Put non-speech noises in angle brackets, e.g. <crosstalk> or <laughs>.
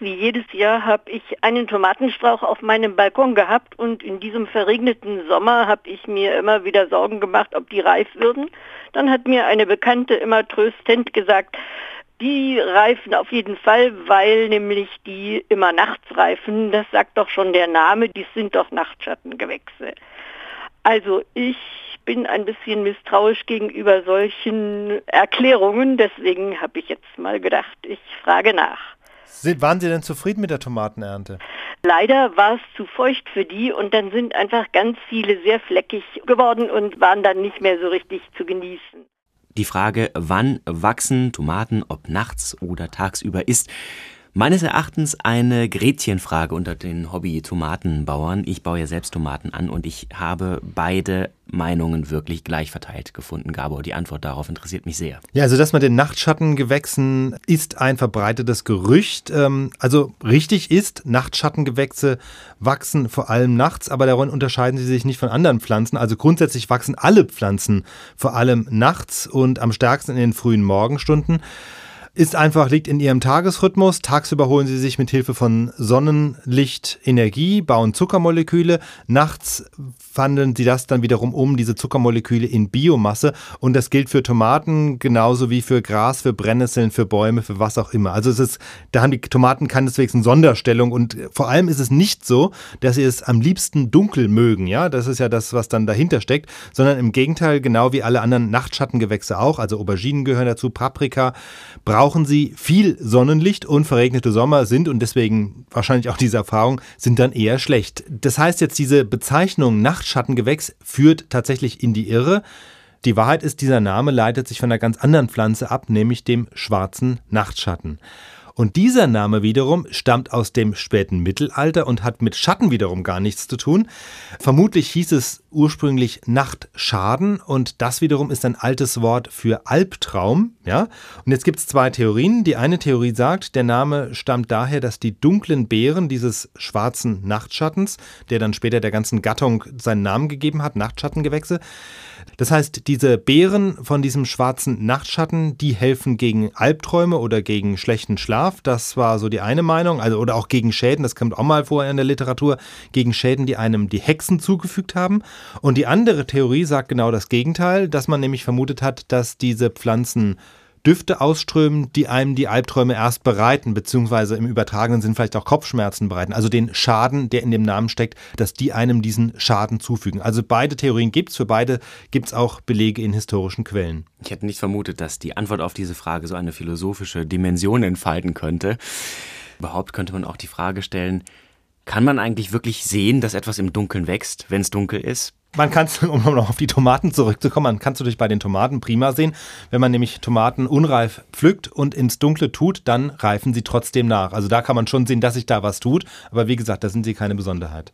wie jedes Jahr habe ich einen Tomatenstrauch auf meinem Balkon gehabt und in diesem verregneten Sommer habe ich mir immer wieder Sorgen gemacht, ob die reif würden. Dann hat mir eine Bekannte immer tröstend gesagt, die reifen auf jeden Fall, weil nämlich die immer nachts reifen. Das sagt doch schon der Name, die sind doch Nachtschattengewächse. Also ich bin ein bisschen misstrauisch gegenüber solchen Erklärungen, deswegen habe ich jetzt mal gedacht, ich frage nach. Waren Sie denn zufrieden mit der Tomatenernte? Leider war es zu feucht für die und dann sind einfach ganz viele sehr fleckig geworden und waren dann nicht mehr so richtig zu genießen. Die Frage, wann wachsen Tomaten, ob nachts oder tagsüber, ist Meines Erachtens eine Gretchenfrage unter den Hobby-Tomatenbauern. Ich baue ja selbst Tomaten an und ich habe beide Meinungen wirklich gleich verteilt gefunden. Gabor, die Antwort darauf interessiert mich sehr. Ja, also das mit den Nachtschattengewächsen ist ein verbreitetes Gerücht. Ähm, also richtig ist, Nachtschattengewächse wachsen vor allem nachts, aber darin unterscheiden sie sich nicht von anderen Pflanzen. Also grundsätzlich wachsen alle Pflanzen vor allem nachts und am stärksten in den frühen Morgenstunden ist einfach, liegt in ihrem Tagesrhythmus. Tagsüber holen sie sich mit Hilfe von Sonnenlicht Energie, bauen Zuckermoleküle. Nachts wandeln sie das dann wiederum um, diese Zuckermoleküle in Biomasse. Und das gilt für Tomaten genauso wie für Gras, für Brennnesseln, für Bäume, für was auch immer. Also es ist, da haben die Tomaten keineswegs eine Sonderstellung. Und vor allem ist es nicht so, dass sie es am liebsten dunkel mögen. Ja, das ist ja das, was dann dahinter steckt. Sondern im Gegenteil, genau wie alle anderen Nachtschattengewächse auch. Also Auberginen gehören dazu, Paprika, brauchen brauchen sie viel Sonnenlicht und verregnete Sommer sind und deswegen wahrscheinlich auch diese Erfahrung sind dann eher schlecht. Das heißt jetzt, diese Bezeichnung Nachtschattengewächs führt tatsächlich in die Irre. Die Wahrheit ist, dieser Name leitet sich von einer ganz anderen Pflanze ab, nämlich dem schwarzen Nachtschatten. Und dieser Name wiederum stammt aus dem späten Mittelalter und hat mit Schatten wiederum gar nichts zu tun. Vermutlich hieß es ursprünglich Nachtschaden und das wiederum ist ein altes Wort für Albtraum. Ja? Und jetzt gibt es zwei Theorien. Die eine Theorie sagt, der Name stammt daher, dass die dunklen Beeren dieses schwarzen Nachtschattens, der dann später der ganzen Gattung seinen Namen gegeben hat, Nachtschattengewächse, das heißt, diese Beeren von diesem schwarzen Nachtschatten, die helfen gegen Albträume oder gegen schlechten Schlaf. Das war so die eine Meinung. Also, oder auch gegen Schäden, das kommt auch mal vor in der Literatur, gegen Schäden, die einem die Hexen zugefügt haben. Und die andere Theorie sagt genau das Gegenteil, dass man nämlich vermutet hat, dass diese Pflanzen Düfte ausströmen, die einem die Albträume erst bereiten, beziehungsweise im übertragenen Sinn vielleicht auch Kopfschmerzen bereiten. Also den Schaden, der in dem Namen steckt, dass die einem diesen Schaden zufügen. Also beide Theorien gibt es, für beide gibt es auch Belege in historischen Quellen. Ich hätte nicht vermutet, dass die Antwort auf diese Frage so eine philosophische Dimension entfalten könnte. Überhaupt könnte man auch die Frage stellen, kann man eigentlich wirklich sehen, dass etwas im Dunkeln wächst, wenn es dunkel ist? Man kann es, <laughs> um noch auf die Tomaten zurückzukommen, man kann es natürlich bei den Tomaten prima sehen. Wenn man nämlich Tomaten unreif pflückt und ins Dunkle tut, dann reifen sie trotzdem nach. Also da kann man schon sehen, dass sich da was tut. Aber wie gesagt, da sind sie keine Besonderheit.